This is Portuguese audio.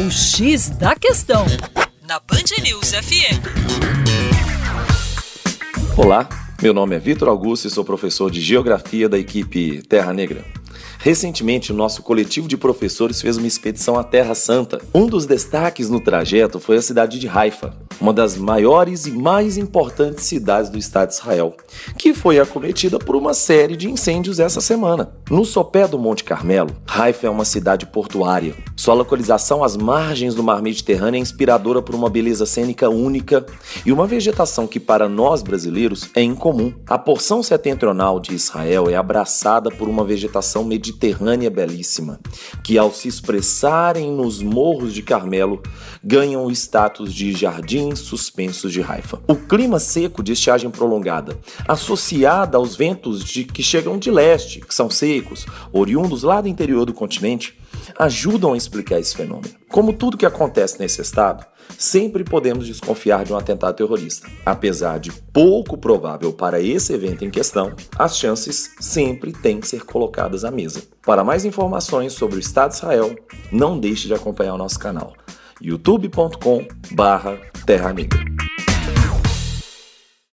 O X da Questão, na Band News FM. Olá, meu nome é Vitor Augusto e sou professor de Geografia da equipe Terra Negra. Recentemente, o nosso coletivo de professores fez uma expedição à Terra Santa. Um dos destaques no trajeto foi a cidade de Haifa, uma das maiores e mais importantes cidades do Estado de Israel, que foi acometida por uma série de incêndios essa semana. No sopé do Monte Carmelo, Haifa é uma cidade portuária. Sua localização às margens do mar Mediterrâneo é inspiradora por uma beleza cênica única e uma vegetação que para nós brasileiros é incomum. A porção setentrional de Israel é abraçada por uma vegetação mediterrânea belíssima, que ao se expressarem nos morros de Carmelo, ganham o status de jardins suspensos de Haifa. O clima seco de estiagem prolongada, associada aos ventos de, que chegam de leste, que são secos, oriundos lá do interior do continente, ajudam a explicar esse fenômeno. Como tudo que acontece nesse estado, sempre podemos desconfiar de um atentado terrorista. Apesar de pouco provável para esse evento em questão, as chances sempre têm que ser colocadas à mesa. Para mais informações sobre o Estado de Israel, não deixe de acompanhar o nosso canal youtube.com/terra negra.